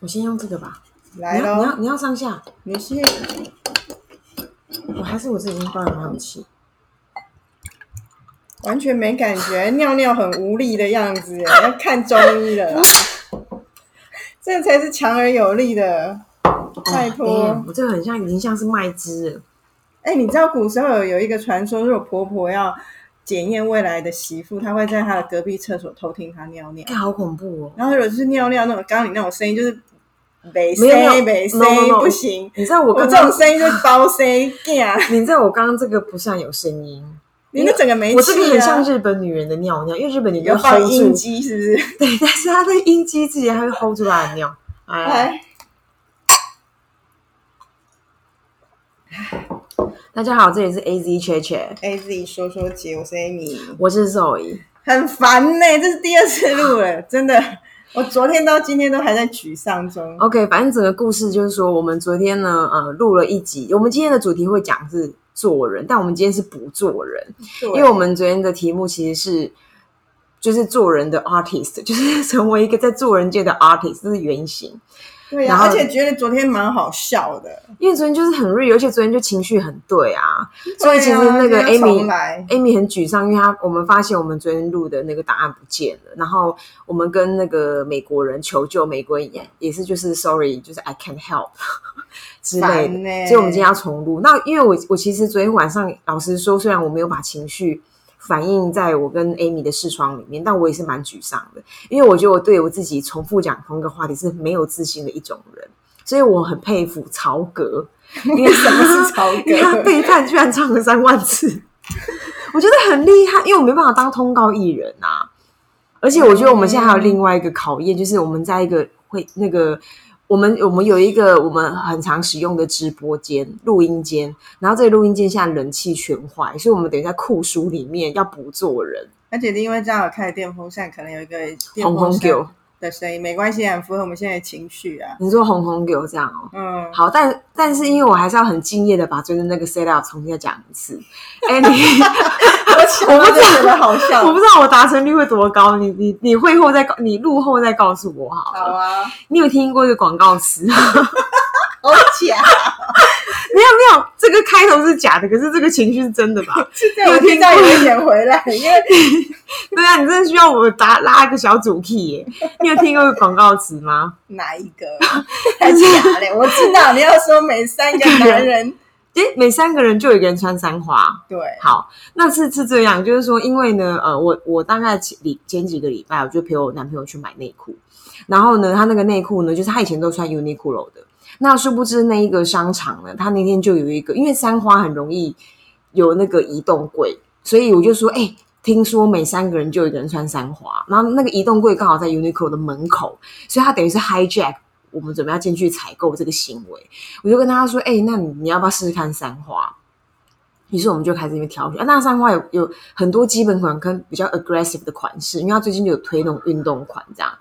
我先用这个吧。来你要你要，你要上下，你是我还是我自己已经关了很有气。完全没感觉，尿尿很无力的样子，要看中医了啦。这才是强而有力的，拜哦托。我这个很像，已经像是麦汁了。哎、你知道古时候有有一个传说，如果婆婆要检验未来的媳妇，她会在她的隔壁厕所偷听她尿尿。哎好恐怖哦！然后如果是尿尿那种刚刚你那种声音，就是没没有没有声没声 no, no, no 不行。你知道我这种声音就是包声呀，你知道我刚刚这个不算有声音，你那整个没。我这个很像日本女人的尿尿，因为日本女人有要放 hold 阴住，机是不是？对，但是她的阴机自己还会 hold 住她的尿。哎，来，大家好，这里是 A Z 切切，A Z 说说姐，我是 Amy，我是 Zoe。很烦呢、这是第二次录了，真的，我昨天到今天都还在沮丧中。OK，反正整个故事就是说，我们昨天呢，呃，录了一集。我们今天的主题会讲是做人，但我们今天是不做人，因为我们昨天的题目其实是就是做人的 artist，就是成为一个在做人界的 artist，这是原型。对呀、而且觉得昨天蛮好笑的，因为昨天就是很 real，而且昨天就情绪很对啊，所以其实那个 Amy 来。Amy 很沮丧，因为她我们发现我们昨天录的那个档案不见了，然后我们跟那个美国人求救，美国人也也是就是 sorry，就是 I can't help 之类的，欸所以我们今天要重录。那因为我我其实昨天晚上老实说，虽然我没有把情绪反映在我跟 Amy 的视窗里面，但我也是蛮沮丧的，因为我觉得我对我自己重复讲同一个话题是没有自信的一种人，所以我很佩服曹格。因为什么是曹格 他背叛居然唱了三万次，我觉得很厉害，因为我没办法当通告艺人啊。而且我觉得我们现在还有另外一个考验，就是我们在一个会那个我们我们有一个我们很常使用的直播间录音间，然后这个录音间现在人气全坏，所以我们等一下酷暑里面要不做人，而且因为这样有开电风扇，可能有一个电风狗扇，的声音，没关系，很符合我们现在的情绪啊。你说红红给我这样哦。嗯，好，但但是因为我还是要很敬业的把最近那个 set up 重新再讲一次。哎，你我我不觉得好笑。我不知道我达成率会多高，你你你会后再告，你录后再告诉我好了。好啊，你有听过一个广告词？没有好假，没有没有，这个开头是假的，可是这个情绪是真的吧？是这样，我听到有一点回来，因 为对啊，你真的需要我打拉一个小主 key 耶？你有听过广告词吗？哪一个太假嘞？我知道你要说每三个男人，诶，每三个人就有一个人穿三花。对，好，那是是这样，就是说，因为呢，呃，我我大概前礼前几个礼拜，我就陪我男朋友去买内裤，然后呢，他那个内裤呢，就是他以前都穿 Uniqlo 的，那殊不知那一个商场呢，他那天就有一个，因为三花很容易有那个移动柜，所以我就说，哎、听说每三个人就有一个人穿三花，然后那个移动柜刚好在 Uniqlo 的门口，所以他等于是 hijack 我们准备要进去采购这个行为。我就跟他说：“哎、那你你要不要试试看三花？”于是我们就开始因为挑选。啊、那三花有有很多基本款跟比较 aggressive 的款式，因为它最近就有推那种运动款这样。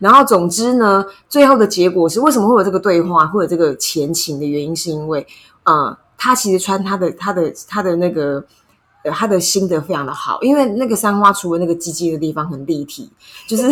然后总之呢，最后的结果是为什么会有这个对话，会有这个前情的原因，是因为呃，他其实穿他的他的他的那个。呃，他的心得非常的好，因为那个三花除了那个鸡鸡的地方很立体，就是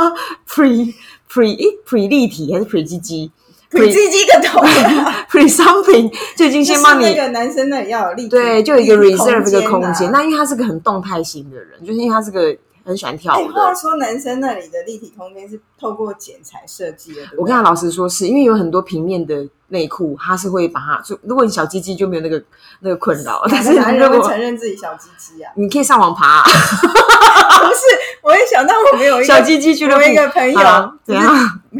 pre pre 诶 pre 立体还是 pre 鸡鸡你鸡鸡个头啊，pre something 就已经先帮你那个男生那里要有力，对，就有一个 reserve 一个空间。那因为他是个很动态型的人，就是因为他是个很喜欢跳哎，舞的。话说男生那里的立体空间是透过剪裁设计的，我跟他老实说是，因为有很多平面的内裤，他是会把它就如果你小鸡鸡就没有那个那个困扰，但是男人会承认自己小鸡鸡啊？你可以上网爬、不是，我也想到我们有一个小鸡鸡俱乐部我有一个朋友啊怎样？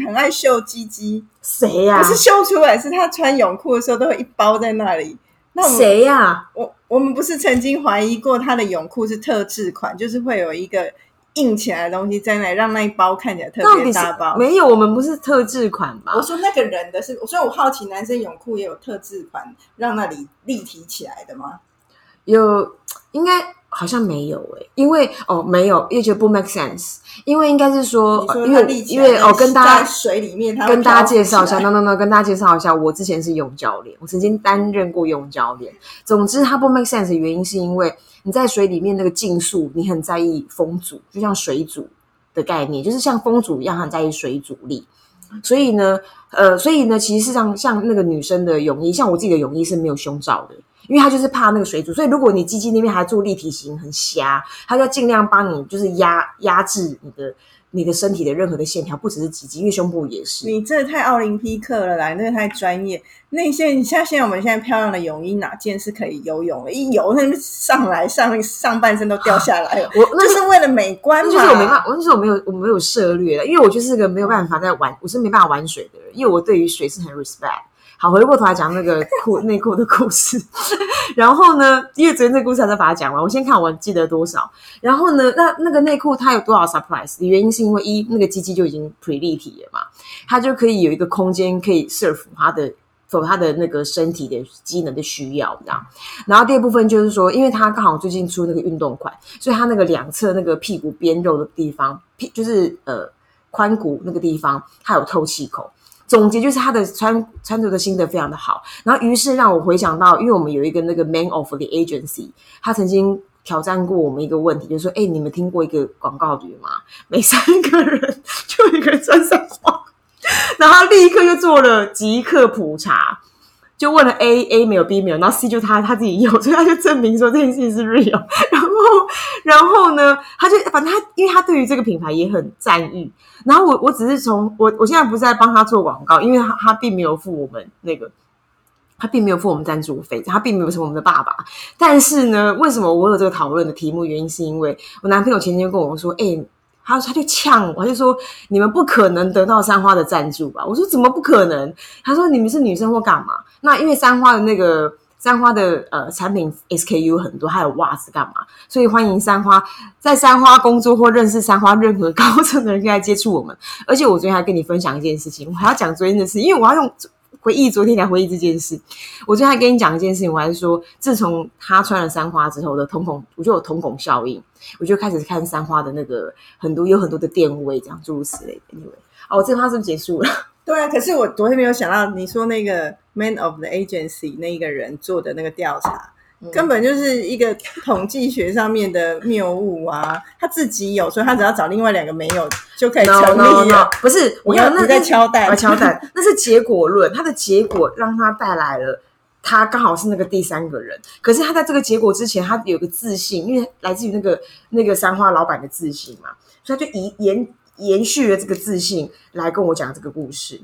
很爱秀鸡鸡，谁呀、不是秀出来，是他穿泳裤的时候都会一包在那里。那谁呀、我我们不是曾经怀疑过他的泳裤是特制款，就是会有一个硬起来的东西在那，让那一包看起来特别大包。没有？我们不是特制款吧我？说那个人的是，所以我好奇男生泳裤也有特制款，让那里立体起来的吗？有，应该好像没有诶、因为哦没有，也觉得不 make sense，因为应该是说，因为因为哦跟大在家水里面，跟大家介绍一下，no no no，跟大家介绍一下，我之前是泳教练，我曾经担任过泳教练。总之，它不 make sense 的原因是因为你在水里面那个竞速，你很在意风阻，就像水阻的概念，就是像风阻一样很在意水阻力。所以呢，呃，所以呢，其实像像那个女生的泳衣，像我自己的泳衣是没有胸罩的，因为他就是怕那个水煮。所以如果你鸡鸡那边还做立体型，很瞎，他就尽量帮你就是压压制你的。你的身体的任何的线条，不只是脊肌，因为胸部也是。你这太奥林匹克了啦，那个太专业。那些你像现在我们现在漂亮的泳衣，哪件是可以游泳的？一游那上来上上半身都掉下来了。我那是为了美观嘛？就是我没办法，我那时候我没有我没有涉略的，因为我就是个没有办法在玩，我是没办法玩水的人，因为我对于水是很 respect。好，回过头来讲那个裤内裤的故事。然后呢，因为昨天那个故事还在把它讲完，我先看我记得多少。然后呢，那那个内裤它有多少 surprise？原因是因为一那个机器就已经 pre 立体了嘛，它就可以有一个空间可以 serve 它的否它的那个身体的机能的需要，这样。然后第二部分就是说，因为它刚好最近出那个运动款，所以它那个两侧那个屁股边肉的地方，屁就是呃髋骨那个地方，它有透气口。总结就是他的穿穿着的心得非常的好，然后于是让我回想到，因为我们有一个那个 man of the agency，他曾经挑战过我们一个问题，就是说，哎，你们听过一个广告语吗？每三个人就一个人穿三花，然后立刻就做了即刻普查。就问了 A，A 没有，B 没有，然后 C 就他他自己有，所以他就证明说这件事情是 real。然后，呢，他就反正他，因为他对于这个品牌也很赞誉。然后我我只是从我我现在不是在帮他做广告，因为他他并没有付我们那个，他并没有付我们赞助费，他并没有成为我们的爸爸。但是呢，为什么我有这个讨论的题目？原因是因为我男朋友前天跟我说，哎。他他就呛我，他就说你们不可能得到三花的赞助吧？我说怎么不可能？他说你们是女生或干嘛？那因为三花的那个三花的呃产品 SKU 很多，还有袜子干嘛？所以欢迎三花在三花工作或认识三花任何高层的人来接触我们。而且我昨天还跟你分享一件事情，我还要讲昨天的事，因为我要用。回忆昨天来回忆这件事，我昨天还跟你讲一件事情，我还是说，自从他穿了三花之后的瞳孔，我就有瞳孔效应，我就开始看三花的那个很多有很多的电位，这样诸如此类的。Anyway，哦，这话是不是结束了？对啊，可是我昨天没有想到，你说那个 Man of the Agency 那一个人做的那个调查。根本就是一个统计学上面的谬误啊！他自己有，所以他只要找另外两个没有就可以成立了。不是，我要那在敲蛋，敲蛋，那是结果论。他的结果让他带来了，他刚好是那个第三个人。可是他在这个结果之前，他有个自信，因为来自于那个那个三花老板的自信嘛，所以他就延延延续了这个自信来跟我讲这个故事。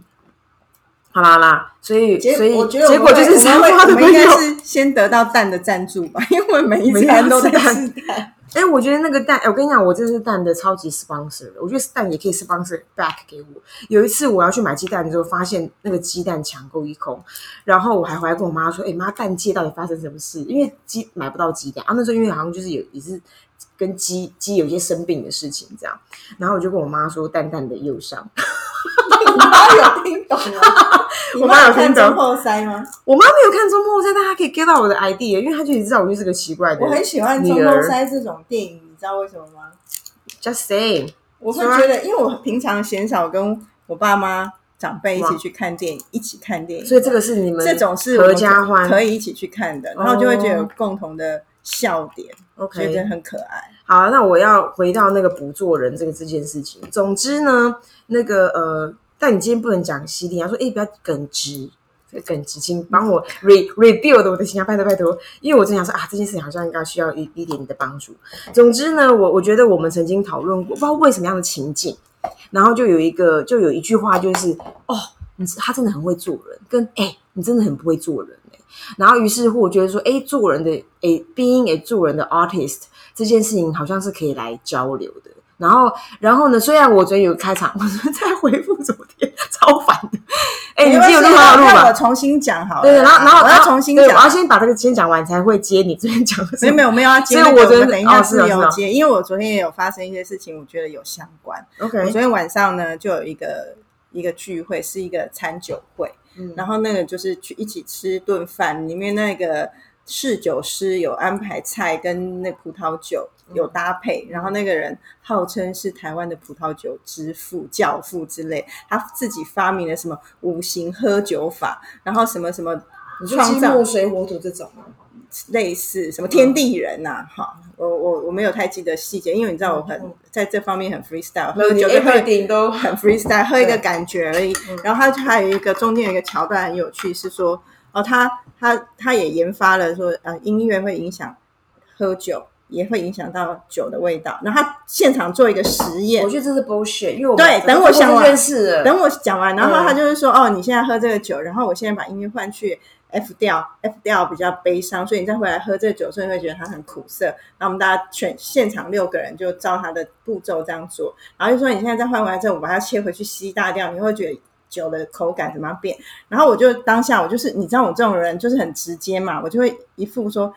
好啦啦，所以所以结果就是三花的朋友是先得到蛋的赞助吧，因为每一餐都在吃蛋。哎，我觉得那个蛋，我跟你讲，我这是蛋的超级 sponsor 我觉得蛋也可以 sponsor back 给我。有一次我要去买鸡蛋的时候，发现那个鸡蛋抢购一空，然后我还回来跟我妈说：“哎妈，蛋界到底发生什么事？因为鸡买不到鸡蛋啊。”那时候因为好像就是有也是跟鸡鸡有一些生病的事情这样，然后我就跟我妈说：“蛋蛋的忧伤。”我妈有听懂吗？我妈有看中后塞吗？我妈没有看中后塞，但她可以 get 到我的 idea，因为她就知道我就是个奇怪的。我很喜欢中后塞这种电影，你知道为什么吗？Just say，我会觉得，因为我平常鲜少跟我爸妈长辈一起去看电影，一起看电影，所以这个是你们这种是合家欢，可以一起去看的，然后就会觉得有共同的笑点，OK，觉得很可爱。好，那我要回到那个不做人这个这件事情。总之呢，那个呃。但你今天不能讲犀利，要说哎，不要耿直，耿直，请帮我 re rebuild 我的形象，拜托拜托，因为我真想说啊，这件事情好像应该需要一一点你的帮助。总之呢，我我觉得我们曾经讨论过，不知道为什么样的情境，然后就有一个，就有一句话，就是哦，你他真的很会做人，跟哎，你真的很不会做人哎。然后于是乎，我觉得说，哎，做人的哎，being a 做人的 artist 这件事情，好像是可以来交流的。然后，然后呢？虽然我昨天有开场，我在回复昨天，超烦的。哎，你今天有录好录吧？我重新讲好。了对，然后，然后我要重新讲，我要先把这个先讲完，才会接你昨天讲的。没有，没有，没有要接。所以我昨天等一下是有接，因为我昨天也有发生一些事情，我觉得有相关。OK，我昨天晚上呢，就有一个一个聚会，是一个餐酒会，然后那个就是去一起吃顿饭，里面那个。侍酒师有安排菜跟那葡萄酒有搭配，然后那个人号称是台湾的葡萄酒之父、教父之类，他自己发明了什么五行喝酒法，然后什么什么创造水火土这种类似什么天地人呐、哈，我我我没有太记得细节，因为你知道我很、嗯在这方面很 freestyle，喝酒就喝 everything 都很 freestyle，喝一个感觉而已。然后他还有一个中间有一个桥段很有趣，是说哦，他他他也研发了说呃音乐会影响喝酒，也会影响到酒的味道。然后他现场做一个实验我，觉得这是 bullshit，因为我对等我想完这件事了，等我讲完，然后嗯他就是说，哦，你现在喝这个酒，然后我现在把音乐换去 F 调，F 调比较悲伤，所以你再回来喝这个酒，所以你会觉得它很苦涩。然后我们大家全现场六个人就照他的步骤这样做，然后就说你现在再换回来之后，我把它切回去 C 大调，你会觉得酒的口感怎么样变？然后我就当下我就是你知道我这种人就是很直接嘛，我就会一副说。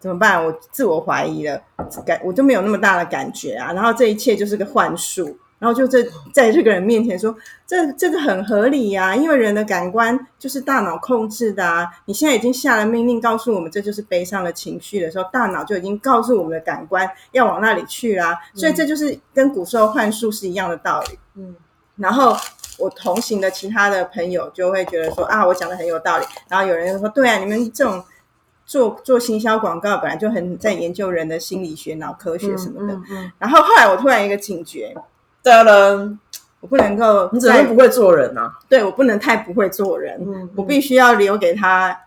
怎么办？我自我怀疑了，感我就没有那么大的感觉啊。然后这一切就是个幻术，然后就这在这个人面前说，这这个很合理呀、因为人的感官就是大脑控制的啊。你现在已经下了命令，告诉我们这就是悲伤的情绪的时候，大脑就已经告诉我们的感官要往那里去啦、所以这就是跟古时候幻术是一样的道理。嗯，然后我同行的其他的朋友就会觉得说啊，我讲的很有道理。然后有人就说，对啊，你们这种做做行销广告本来就很在研究人的心理学、脑科学什么的。嗯嗯，然后后来我突然一个警觉，的了，我不能够你怎么不会做人啊？对我不能太不会做人，嗯我必须要留给他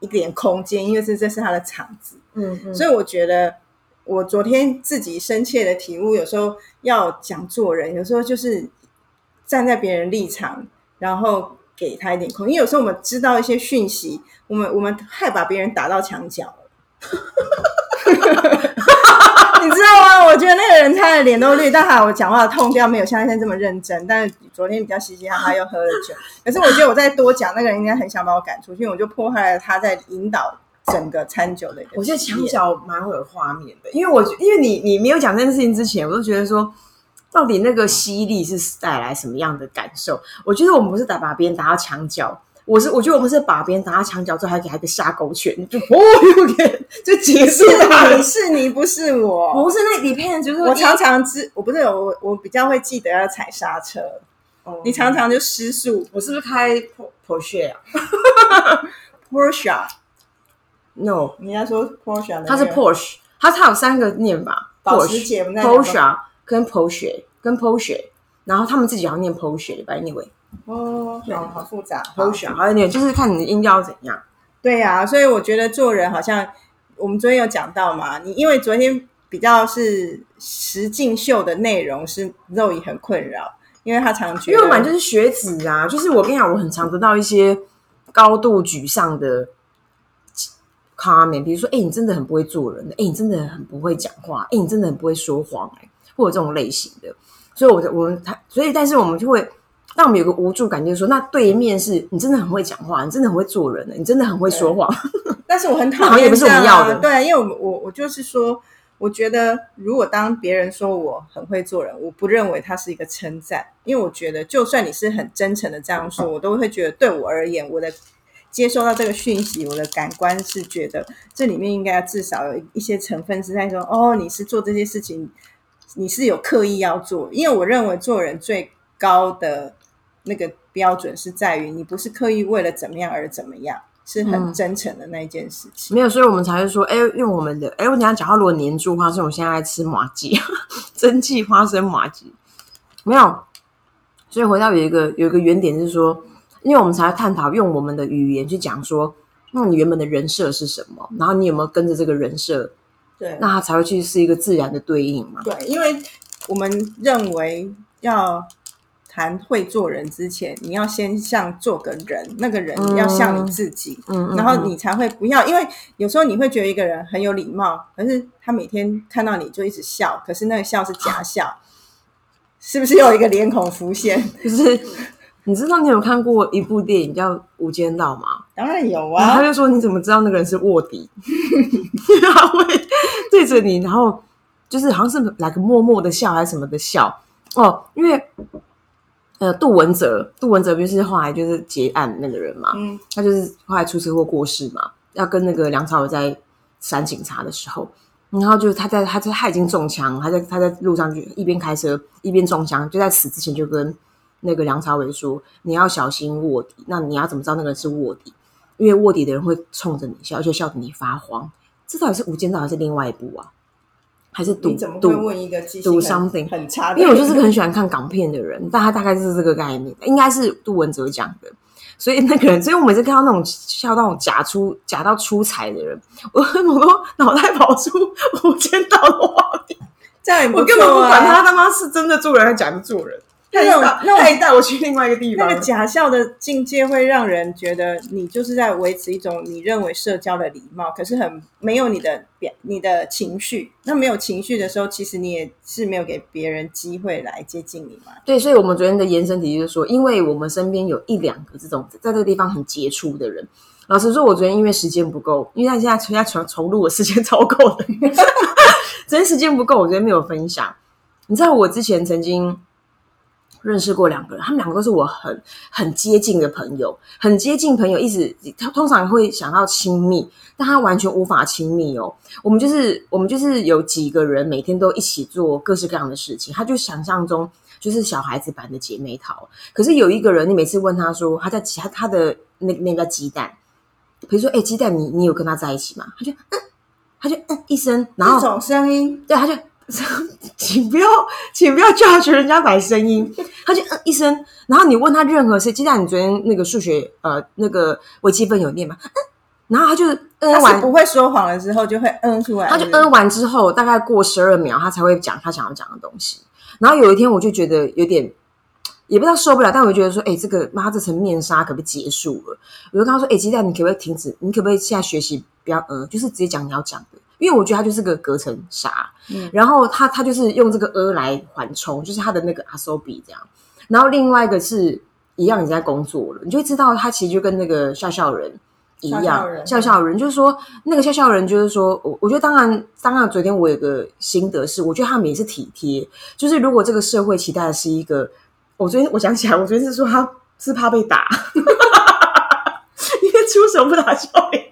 一点空间，因为这这是他的场子。嗯嗯，所以我觉得，我昨天自己深切的体悟，有时候要讲做人，有时候就是站在别人立场，然后给他一点空间。因为有时候我们知道一些讯息，我们我们害把别人打到墙角了。你知道吗？我觉得那个人他的脸都绿，但还我讲话的痛调没有像现在这么认真。但是昨天比较嘻嘻哈哈，又喝了酒。可是我觉得我再多讲，那个人应该很想把我赶出去，我就破坏了他在引导整个餐酒的一个。我觉得墙角蛮会有画面的，因为我因为你你没有讲这件事情之前，我都觉得说，到底那个吸力是带来什么样的感受？我觉得我们不是打把别人打到墙角，我是我觉得我们是把别人打到墙角之后，还给他一个下勾拳，就哦，又给就结束了你。是你，不是我。不是那 depends，就是我常常知，我不是我，我比较会记得要踩刹车。哦你常常就失速我是不是开 Por- Porsche 啊，Porsche，？No，人家说 Porsche，的它是那个 Porsche，它它有三个念法保时捷我们在讲，Porsche 跟 Porsche 跟 Porsche，然后他们自己好像念 Porsche 吧，anyway。哦，好好复杂。Porsche 好一点，就是看你的音调怎样。对呀、所以我觉得做人好像我们昨天有讲到嘛，你因为昨天比较是实境秀的内容是肉也很困扰，因为他常觉得因为就是学子啊，就是我跟你讲，我很常得到一些高度沮丧的 comment，比如说，哎、你真的很不会做人，哎、你真的很不会讲话，哎、你真的很不会说谎，哎，或者这种类型的。所以我，我们他，所以，但是我们就会让我们有个无助感，就是说，那对面是你真的很会讲话，你真的很会做人，你真的很会说谎，但是我很那讨好像也不是我们要的啊对，因为我我我就是说，我觉得如果当别人说我很会做人，我不认为他是一个称赞，因为我觉得就算你是很真诚的这样说，我都会觉得对我而言，我的接收到这个讯息，我的感官是觉得这里面应该至少有一些成分是在说，哦，你是做这些事情，你是有刻意要做，因为我认为做人最高的那个标准是在于你不是刻意为了怎么样而怎么样。是很嗯真诚的那一件事情。没有，所以我们才会说，哎、用我们的，哎、我等一下讲到如果黏住花生，我现在在吃麻吉，蒸汽花生麻吉，没有。所以回到有一个有一个原点是说，因为我们才探讨用我们的语言去讲说，那你原本的人设是什么，然后你有没有跟着这个人设，对，那它才会去是一个自然的对应嘛。对，因为我们认为要谈会做人之前，你要先像做个人，那个人嗯要像你自己，嗯，嗯然后嗯你才会不要，因为有时候你会觉得一个人很有礼貌，可是他每天看到你就一直笑，可是那个笑是假笑，是不是有一个脸孔浮现？就是你知道你有看过一部电影叫《无间道》吗？当然有然后他啊，就说你怎么知道那个人是卧底？他会对着你，然后就是好像是来个默默的笑还是什么的笑。哦，因为呃杜文泽，杜文泽不是后来就是结案那个人嘛，嗯，他就是后来出车祸过世嘛，要跟那个梁朝伟在闪警察的时候，然后就是他在他在他已经中枪，他在他在路上就一边开车一边中枪，就在死之前就跟那个梁朝伟说你要小心卧底，那你要怎么知道那个人是卧底？因为卧底的人会冲着你笑，就笑得你发慌。这到底是无间道还是另外一部啊？还是赌赌？问一个赌 something 很差的？因为我就是个很喜欢看港片的人，但他大概就是这个概念，应该是杜文泽讲的。所以那个人，所以我每次看到那种笑到那种假出假到出彩的人，我我都脑袋跑出无间道的画面，这样也不我根本不管他他妈是真的做人还是假的做人。他那种带那带我去另外一个地方，那个假笑的境界会让人觉得你就是在维持一种你认为社交的礼貌，可是很没有你的表你的情绪。那没有情绪的时候，其实你也是没有给别人机会来接近你嘛。对，所以我们昨天的延伸题就是说，因为我们身边有一两个这种在这个地方很杰出的人。老实说，我昨天因为时间不够，因为他现在现在重重录的时间 超够的，昨天时间不够，我昨天没有分享。你知道我之前曾经认识过两个人，他们两个都是我很很接近的朋友，很接近朋友，一直他通常会想到亲密，但他完全无法亲密哦。我们就是我们就是有几个人每天都一起做各式各样的事情，他就想象中就是小孩子版的姐妹淘。可是有一个人，你每次问他说他在他他的那那个鸡蛋，比如说哎鸡蛋你你有跟他在一起吗？他就嗯，他就嗯一声，然后这种声音，对，他就 请不要，请不要叫学人家摆声音。他就嗯一声，然后你问他任何事，鸡蛋，你昨天那个数学呃那个微积分有念吗？嗯，然后他就嗯完，不会说谎了之后就会嗯出来，他就嗯完之后，大概过十二秒，他才会讲他想要讲的东西。然后有一天，我就觉得有点。也不知道受不了，但我就觉得说，哎、这个妈这层面纱可不可以结束了？我就跟他说，哎、鸡蛋，你可不可以停止？你可不可以现在学习不要嗯，就是直接讲你要讲的？因为我觉得他就是个隔层纱，嗯然后他他就是用这个呃来缓冲，就是他的那个阿手比这样。然后另外一个是一样，你在工作了，你就会知道他其实就跟那个笑笑人一样，笑笑人笑笑人就是说那个笑笑人就是说我我觉得当然当然昨天我有个心得是，我觉得他们也是体贴，就是如果这个社会期待的是一个，我昨天我想起来，我昨天是说他是怕被打。因为出手不打笑脸，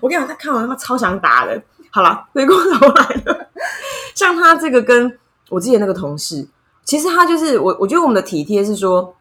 我跟你讲，他看完他妈超想打的。好了，回过头来了，像他这个跟我之前那个同事，其实他就是我，我觉得我们的体贴是说，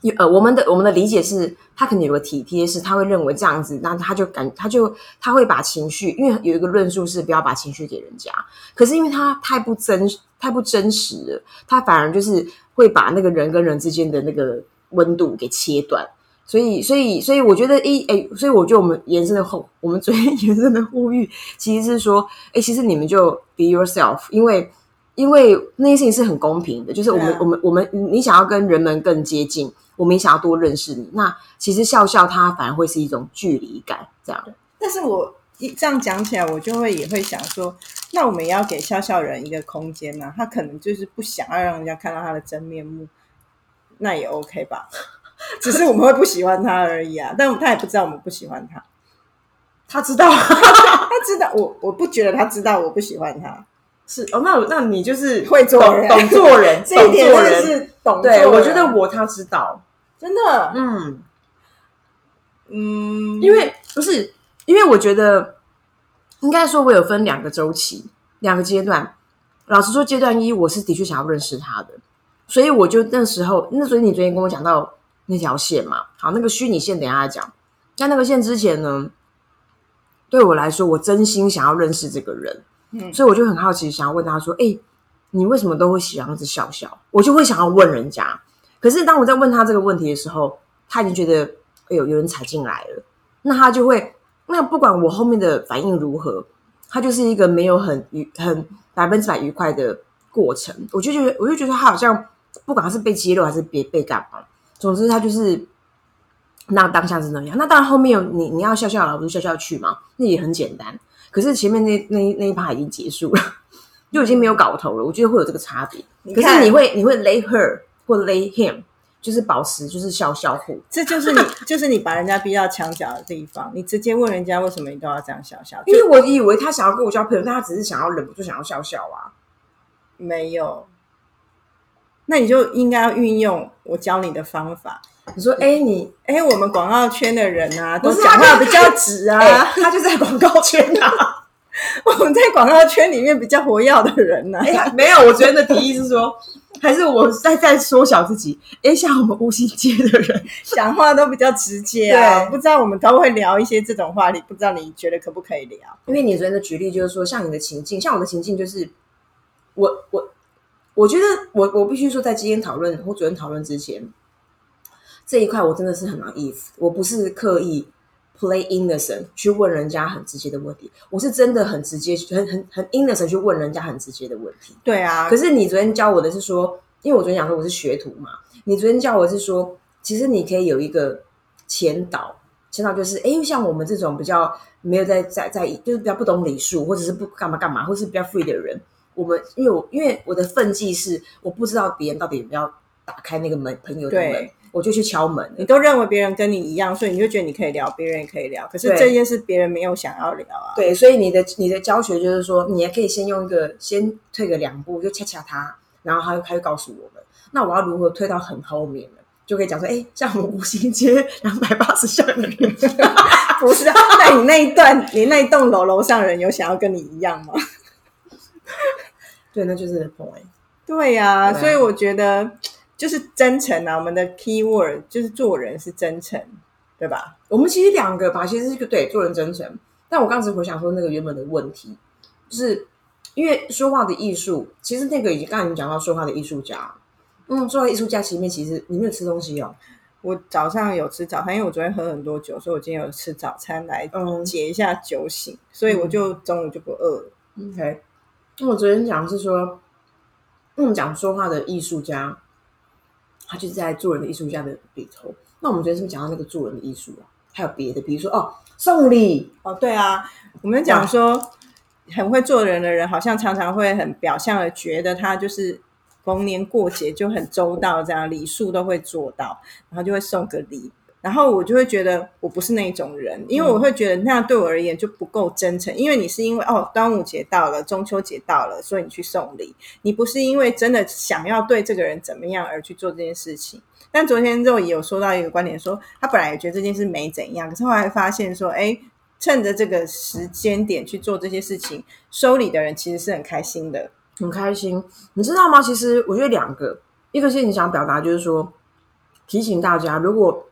有呃，我们的我们的理解是，他可能有个体贴是，他会认为这样子，那他就感他就他会把情绪，因为有一个论述是不要把情绪给人家，可是因为他太不真太不真实了，他反而就是会把那个人跟人之间的那个温度给切断。所以，所以，所以，我觉得，诶，诶，所以我觉得我们延伸的后，我们昨天延伸的呼吁，其实是说，诶，其实你们就 be yourself，因为，因为那些事情是很公平的，就是我们，啊我们，我们，你想要跟人们更接近，我们也想要多认识你，那其实笑笑它反而会是一种距离感，这样。但是我一这样讲起来，我就会也会想说，那我们也要给笑笑人一个空间呢、他可能就是不想要让人家看到他的真面目，那也 OK 吧。只是我们会不喜欢他而已啊，但他也不知道我们不喜欢他。他知道 他知道我，我不觉得他知道我不喜欢他，是哦，那那你就是会做人懂懂做人，这一点懂做人。真的是懂做对，我觉得我他知道，真的，嗯，嗯，因为不是，因为我觉得应该说，我有分两个周期，两个阶段。老实说，阶段一我是的确想要认识他的，所以我就那时候，那所以你昨天跟我讲到那条线嘛，好，那个虚拟线等一下再讲。在那个线之前呢，对我来说，我真心想要认识这个人，嗯所以我就很好奇，想要问他说：“哎、你为什么都会喜欢一直笑笑？”我就会想要问人家。可是当我在问他这个问题的时候，他已经觉得哎呦有人踩进来了，那他就会，那不管我后面的反应如何，他就是一个没有很愉很百分之百愉快的过程。我就觉得，我就觉得他好像不管他是被揭露还是别被干嘛，总之他就是那当下是那样。那当然后面你你要笑笑来，不是笑笑去嘛，那也很简单。可是前面那那那一趴已经结束了，就已经没有搞头了。我觉得会有这个差别。可是你会你会 lay her 或 lay him，就是保持就是笑笑户。这就是你，就是你把人家逼到墙角的地方。你直接问人家为什么你都要这样笑笑，因为我以为他想要跟我交朋友，但他只是想要忍不住想要笑笑啊。没有，那你就应该要运用我教你的方法。你说，哎、你哎，我们广告圈的人啊，都讲话比较直啊。哎、他就在广告圈啊。我们在广告圈里面比较活跃的人呢、哎、没有，我昨天的提议是说，还是我在在缩小自己？哎，像我们无心接的人，讲话都比较直接啊。不知道我们都会聊一些这种话题，不知道你觉得可不可以聊？因为你昨天的举例就是说，像你的情境，像我的情境就是，我我我觉得我我必须说，在今天讨论或昨天讨论之前，这一块我真的是很 naive，我不是刻意。Play innocent 去问人家很直接的问题，我是真的很直接，很很很 innocent 去问人家很直接的问题。对啊，可是你昨天教我的是说，因为我昨天讲说我是学徒嘛，你昨天教我是说，其实你可以有一个前导，前导就是，哎，像我们这种比较没有在在在，就是比较不懂礼数，或者是不干嘛干嘛，或是比较 free 的人，我们因为我因为我的分际是我不知道别人到底有没有打开那个门，朋友的门。我就去敲门，你都认为别人跟你一样，所以你就觉得你可以聊，别人也可以聊。可是这件事别人没有想要聊啊。对，所以你的你的教学就是说，你也可以先用一个先退个两步，就恰恰他，然后他他就告诉我们，那我要如何退到很后面呢？就可以讲说，哎，像我们五星街两百八十巷的人，不是？那你那一段，你那一栋楼楼上人有想要跟你一样吗？对，那就是 point。对呀，所以我觉得。就是真诚啊！我们的 key word 就是做人是真诚，对吧？我们其实两个吧，其实是一个对做人真诚。但我刚才回想说那个原本的问题，就是因为说话的艺术，其实那个已经刚才你讲到说话的艺术家，嗯，说话艺术家前面其实你没有吃东西哦。我早上有吃早餐，因为我昨天喝很多酒，所以我今天有吃早餐来解一下酒醒，所以我就中午就不饿了。OK，那我昨天讲是说，嗯，讲说话的艺术家。他就是在做人的艺术家的里头。那我们昨天是不是讲到那个做人的艺术啊？还有别的，比如说哦，送礼哦，对啊，我们讲说很会做人的人，好像常常会很表象的觉得他就是逢年过节就很周到，这样礼数都会做到，然后就会送个礼。然后我就会觉得我不是那种人，因为我会觉得那样对我而言就不够真诚。因为你是因为哦，端午节到了，中秋节到了，所以你去送礼，你不是因为真的想要对这个人怎么样而去做这件事情。但昨天肉也有说到一个观点，说他本来也觉得这件事没怎样，可是后来发现说，哎，趁着这个时间点去做这些事情，收礼的人其实是很开心的，很开心。你知道吗？其实我觉得两个，一个是你想表达，就是说提醒大家，如果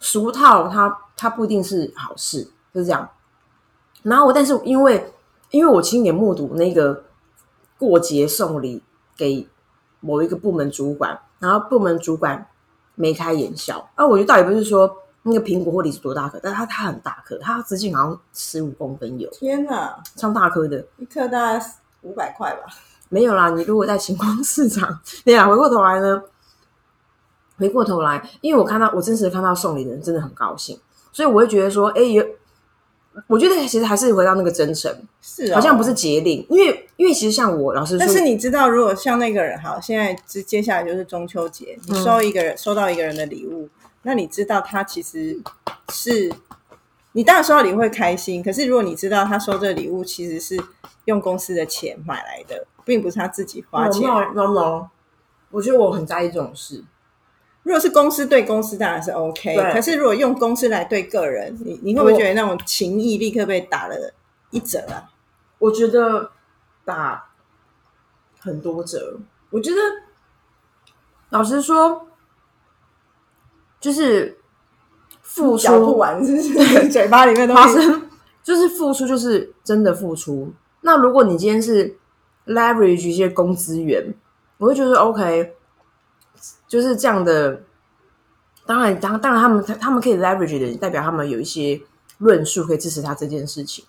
俗套，它它不一定是好事，就是这样。然后，但是因为因为我亲眼目睹那个过节送礼给某一个部门主管，然后部门主管眉开眼笑。啊，我觉得倒也不是说那个苹果或梨是多大颗，但是它它很大颗，它直径好像十五公分有。天哪，超大颗的，一颗大概五百块吧？没有啦，你如果在星光市场，对呀，回过头来呢。回过头来，因为我看到我真实看到送礼的人真的很高兴，所以我会觉得说，哎，有，我觉得其实还是回到那个真诚，是好像不是节令，因为因为其实像我老师说，但是你知道，如果像那个人，好，现在接接下来就是中秋节，你收一个人收到一个人的礼物，那你知道他其实是，你当然收到礼物会开心，可是如果你知道他收这个礼物其实是用公司的钱买来的，并不是他自己花钱，no no，我觉得我很在意这种事。如果是公司对公司当然是 OK，可是如果用公司来对个人，你你会不会觉得那种情谊立刻被打了一折啊？我觉得打很多折。我觉得老实说，就是付出不完，是嘴巴里面都是，就是付出就是真的付出。那如果你今天是 leverage 一些工资源，我会觉得 OK。就是这样的，当然，当当然，他们他他们可以 leverage 的，代表他们有一些论述可以支持他这件事情。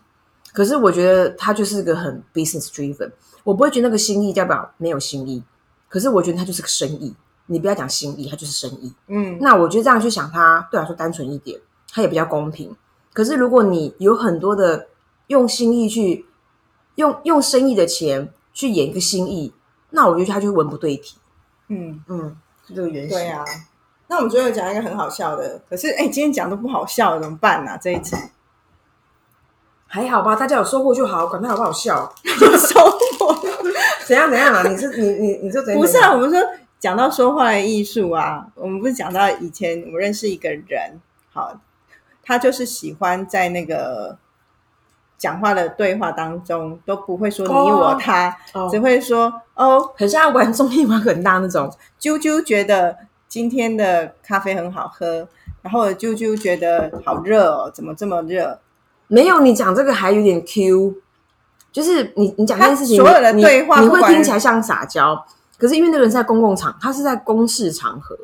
可是我觉得他就是个很 business driven，我不会觉得那个心意代表没有心意。可是我觉得他就是个生意，你不要讲心意，他就是生意。嗯，那我觉得这样去想，他对我来说单纯一点，他也比较公平。可是如果你有很多的用心意去用用生意的钱去演一个心意，那我觉得他就文不对题。嗯嗯。这个原型对啊，那我们最后讲一个很好笑的，可是哎，今天讲都不好笑，怎么办呢？这一集还好吧？大家有收获就好，管它好不好笑，收获怎样怎样啊？你是你你你就怎样？不是啊，我们说讲到说话的艺术啊，我们不是讲到以前我们认识一个人，好，他就是喜欢在那个讲话的对话当中都不会说你我他，哦只会说哦，很像玩综艺玩很大那种。啾啾觉得今天的咖啡很好喝，然后啾啾觉得好热哦，怎么这么热？没有，你讲这个还有点 Q，就是你你讲这件事情，所有的对话你会听起来像撒娇，可是因为那个人在公共场，他是在公事场合，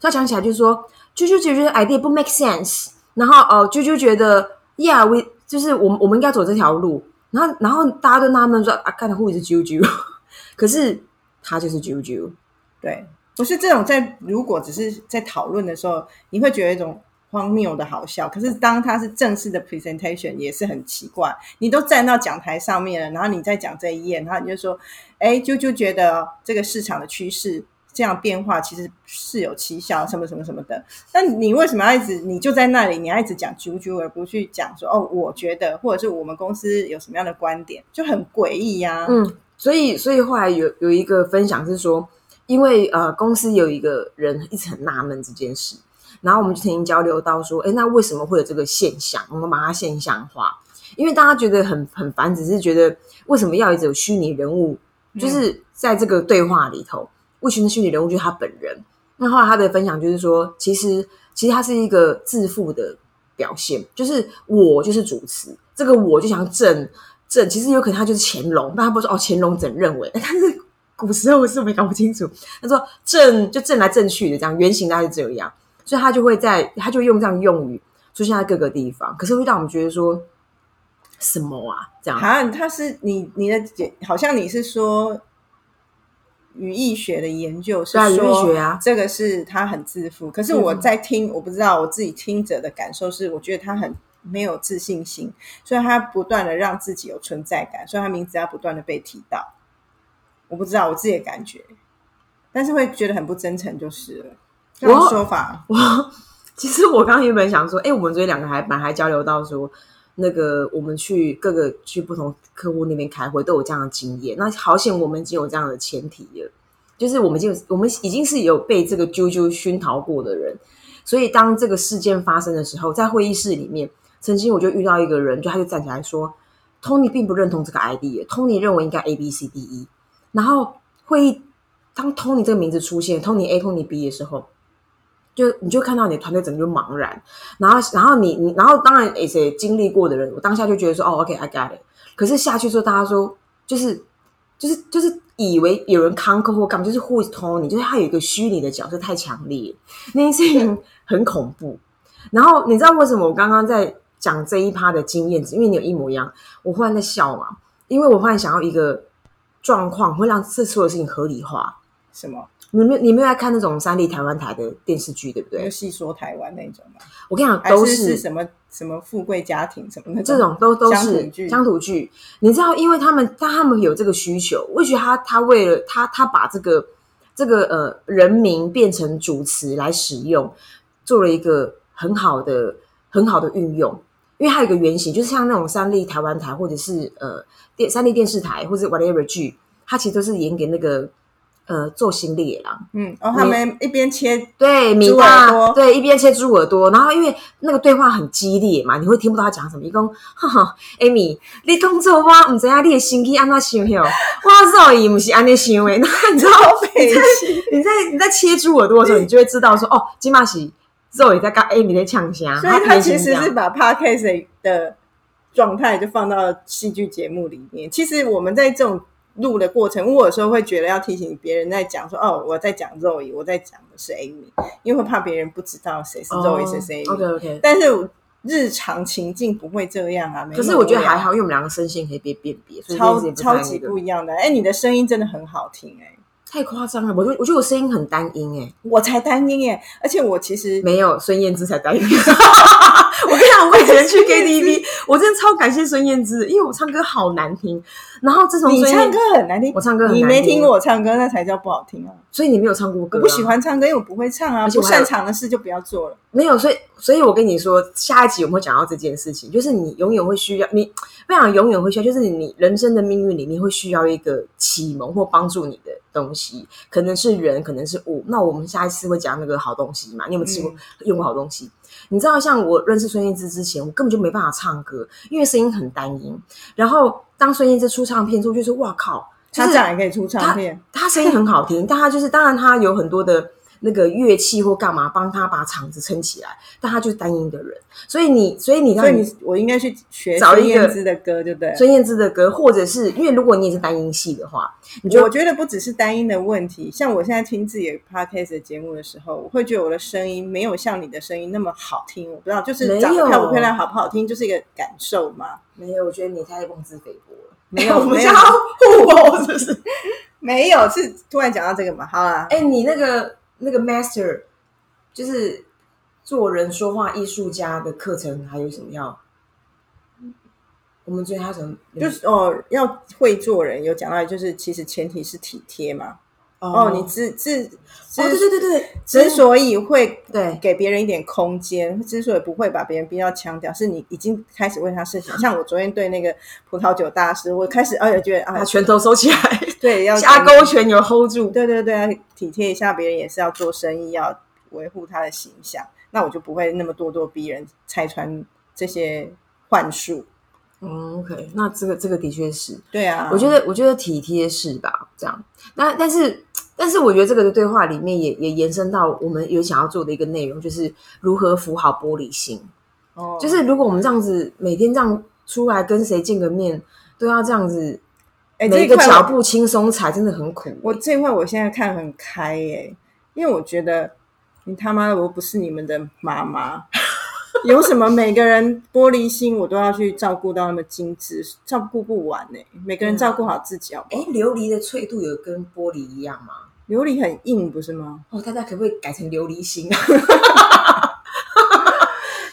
他讲起来就是说，啾啾觉得 idea 不 make sense，然后哦，啾啾觉得 yeah we 就是我们我们应该走这条路，然后然后大家都纳闷说啊，看的护是啾啾，可是他就是啾啾，对，不是这种在如果只是在讨论的时候，你会觉得一种荒谬的好笑。可是当他是正式的 presentation，也是很奇怪。你都站到讲台上面了，然后你再讲这一页，然后你就说，哎，啾啾觉得这个市场的趋势这样变化其实是有蹊跷，什么什么什么的。那你为什么要一直你就在那里，你要一直讲啾啾，而不去讲说哦，我觉得或者是我们公司有什么样的观点，就很诡异呀、嗯，所以所以后来有有一个分享是说，因为呃公司有一个人一直很纳闷这件事，然后我们就曾经交流到说，哎，那为什么会有这个现象？我们把它现象化，因为大家觉得很很烦，只是觉得为什么要一直有虚拟人物，就是在这个对话里头，为什么虚拟人物就是他本人？那后来他的分享就是说，其实其实他是一个自负的表现，就是我就是主持，这个我就想正正，其实有可能他就是乾隆，但他不是说哦乾隆怎认为，但是古时候我是我们搞不清楚。他说正就正来正去的这样，原型大概是这样，所以他就会在他就用这样用语出现在各个地方，可是会让我们觉得说什么啊这样。啊，他是你你的解，好像你是说语义学的研究是说学啊这个是他很自负。可是我在听，我不知道我自己听者的感受是，我觉得他很没有自信心，所以他不断的让自己有存在感，所以他名字要不断的被提到。我不知道我自己的感觉，但是会觉得很不真诚就是了。这种我说法，我其实我刚刚原本想说，哎、我们昨天两个还本来还交流到说，那个我们去各个去不同客户那边开会都有这样的经验。那好险，我们已经有这样的前提了，就是我们已经有我们已经是有被这个啾啾熏陶过的人，所以当这个事件发生的时候，在会议室里面，曾经我就遇到一个人，就他就站起来说，Tony 并不认同这个 idea，Tony 认为应该 A B C D E，然后会议当 Tony 这个名字出现，Tony A Tony B 的时候。就你就看到你的团队整个就茫然，然后然后你你然后当然诶谁经历过的人，我当下就觉得说哦 OK I got it，可是下去之后大家说就是就是就是以为有人 conquer 或干嘛，就是 who is Tony，就是他有一个虚拟的角色太强烈，那件事情很恐怖。然后你知道为什么我刚刚在讲这一趴的经验，因为你有一模一样，我忽然在笑嘛，因为我忽然想要一个状况会让这所有事情合理化。什么？你没有你没有在看那种三立台湾台的电视剧，对不对？就细说台湾那种吗？我跟你讲，都是是什么什么富贵家庭什么的这种都都是剧乡土剧。你知道，因为他们但他们有这个需求，也许他他为了他他把这个这个呃人名变成主词来使用，做了一个很好的很好的运用。因为它有一个原型，就是像那种三立台湾台或者是呃电三立电视台或者 whatever 剧，它其实都是演给那个呃做新猎狼。嗯，然后他们一边切对，米大朵对一边切猪耳朵，然后因为那个对话很激烈嘛，你会听不到他讲什么。一共，哈哈，Amy，你当做我唔知影你的心机安怎想哟，我肉伊唔是安尼想的。然后你知道你在你在你在切猪耳朵的时候，你就会知道说，哦，金马是肉也在跟 Amy 在呛虾，所以他其实是把 podcast 的状态就放到戏剧节目里面。其实我们在这种录的过程，我有时候会觉得要提醒别人在讲说，哦，我在讲 Zoe，我在讲的是 Amy，因为会怕别人不知道谁是 Zoe，谁是 Amy。OK OK。但是日常情境不会这样啊。可是我觉得还好，因为我们两个声线可以被辨别，超超级不一样的。哎，你的声音真的很好听哎、太夸张了。我觉得我觉得我声音很单音哎，我才单音耶，而且我其实没有孙燕姿才单音。我跟你讲，我以前去 KTV，我真的超感谢孙燕姿，因为我唱歌好难听。然后自从你唱歌很难听，我唱歌很难你没听听过我唱歌，那才叫不好听啊！所以你没有唱过歌、啊我不喜。欢唱歌，因为我不会唱啊，不擅长的事就不要做了。没有，所以所以我跟你说，下一集我们会讲到这件事情，就是你永远会需要，你非常永远会需要，就是你人生的命运里面会需要一个启蒙或帮助你的东西，可能是人，可能是物。那我们下一次会讲那个好东西嘛？你有没有吃过、用过好东西？你知道，像我认识孙燕姿之前，我根本就没办法唱歌，因为声音很单音。然后当孙燕姿出唱片之后，就是：“哇靠！”她这样也可以出唱片，她声音很好听，但她就是当然她有很多的。那个乐器或干嘛帮他把场子撑起来，但他就是单音的人，所以你，所以你，所以你，我应该去学孙燕姿的歌，对不对？孙燕姿的歌，或者是因为如果你也是单音系的话，你就我觉得不只是单音的问题。像我现在听自己 podcast 的节目的时候，我会觉得我的声音没有像你的声音那么好听。我不知道，就是长得漂不漂亮、好不好听，就是一个感受嘛。没有，我觉得你太妄自菲薄了。没有，我们要互搏，是不是？没有，是突然讲到这个嘛。好了，哎，你那个那个 master。就是做人说话艺术家的课程还有什么要？我们追他什么？就是哦，要会做人。有讲到，就是其实前提是体贴嘛。哦，你之之，哦，对对对对，之所以会对给别人一点空间，之所以不会把别人逼到腔调，是你已经开始为他设想。像我昨天对那个葡萄酒大师，我开始而且觉得啊，拳头收起来，对，要下勾拳有 hold 住，对对对，体贴一下别人也是要做生意要。维护他的形象，那我就不会那么咄咄逼人，拆穿这些幻术。嗯，OK，那这个这个的确是对啊。我觉得我觉得体贴是吧？这样，那但是但是我觉得这个的对话里面也也延伸到我们有想要做的一个内容，就是如何扶好玻璃心。哦，就是如果我们这样子每天这样出来跟谁见个面，都要这样子，哎，每个脚步轻松踩，真的很苦。我这块我现在看很开耶，因为我觉得。你他妈的，我不是你们的妈妈，有什么每个人玻璃心，我都要去照顾到那么精致，照顾不完呢。每个人照顾好自己好。哎，琉璃的脆度有跟玻璃一样吗？琉璃很硬，不是吗？哦，大家可不可以改成琉璃心啊？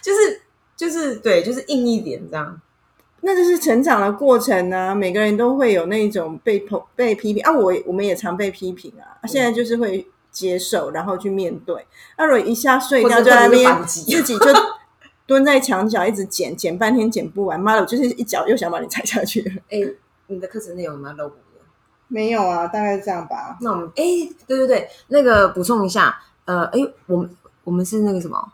就是就是对，就是硬一点这样。那就是成长的过程呢。每个人都会有那种被捧被批评啊，我我们也常被批评啊。现在就是会。接受，然后去面对。那如果一下睡觉在那边，自己就蹲在墙角一直剪，剪半天剪不完。妈的，我就是一脚又想把你踩下去。哎，你的课程内容有没有漏补的？没有啊，大概是这样吧。那我们哎，对对对，那个补充一下，呃，哎，我们我们是那个什么？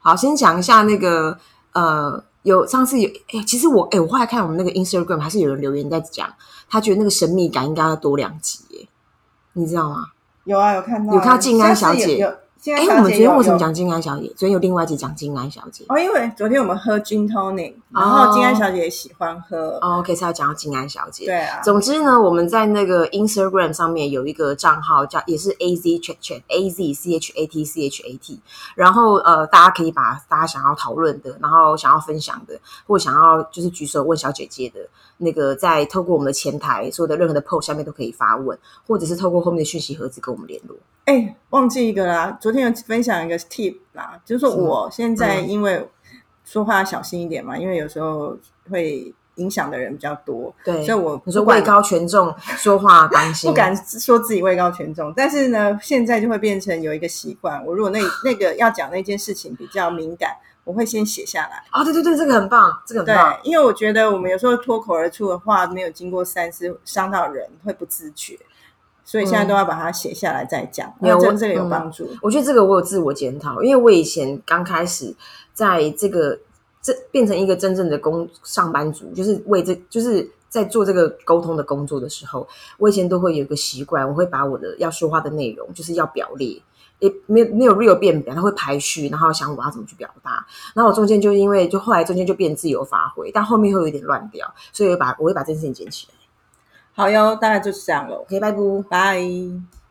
好，先讲一下那个呃，有上次有哎，其实我哎，我后来看我们那个 Instagram 还是有人留言在讲，他觉得那个神秘感应该要多两集，耶，你知道吗？有啊，有看到，有看到静安小姐。哎，我们昨天为什么讲静安小姐？昨天有另外一集讲静安小姐。哦，因为昨天我们喝 gin tonic，然后静安小姐也喜欢喝。哦，OK，是要讲到静安小姐。对啊。总之呢，我们在那个 Instagram 上面有一个账号叫，也是 A Z Chat Chat，A Z C H A T C H A T。然后呃，大家可以把大家想要讨论的，然后想要分享的，或想要就是举手问小姐姐的。那个在透过我们的前台所有的任何的 post 下面都可以发问，或者是透过后面的讯息盒子跟我们联络。哎，忘记一个啦，昨天有分享一个 tip 啦，就是说我现在因为说话小心一点嘛，因为有时候会影响的人比较多，对，所以我你说位高权重，说话当心，不敢说自己位高权重，但是呢，现在就会变成有一个习惯，我如果那那个要讲那件事情比较敏感。我会先写下来啊，对对对，这个很棒，这个很棒。因为我觉得我们有时候脱口而出的话没有经过三思，伤到人会不自觉，所以现在都要把它写下来再讲。有这个有帮助。我觉得这个我有自我检讨，因为我以前刚开始在这个这变成一个真正的工上班族，就是为这就是在做这个沟通的工作的时候，我以前都会有一个习惯，我会把我的要说话的内容就是要表列。也没有没有 real 变表，他会排序，然后想我要怎么去表达。然后我中间就因为就后来中间就变自由发挥，但后面会有点乱掉，所以把我会把这件事情捡起来。好哟，大概就是这样了。OK，拜拜。拜。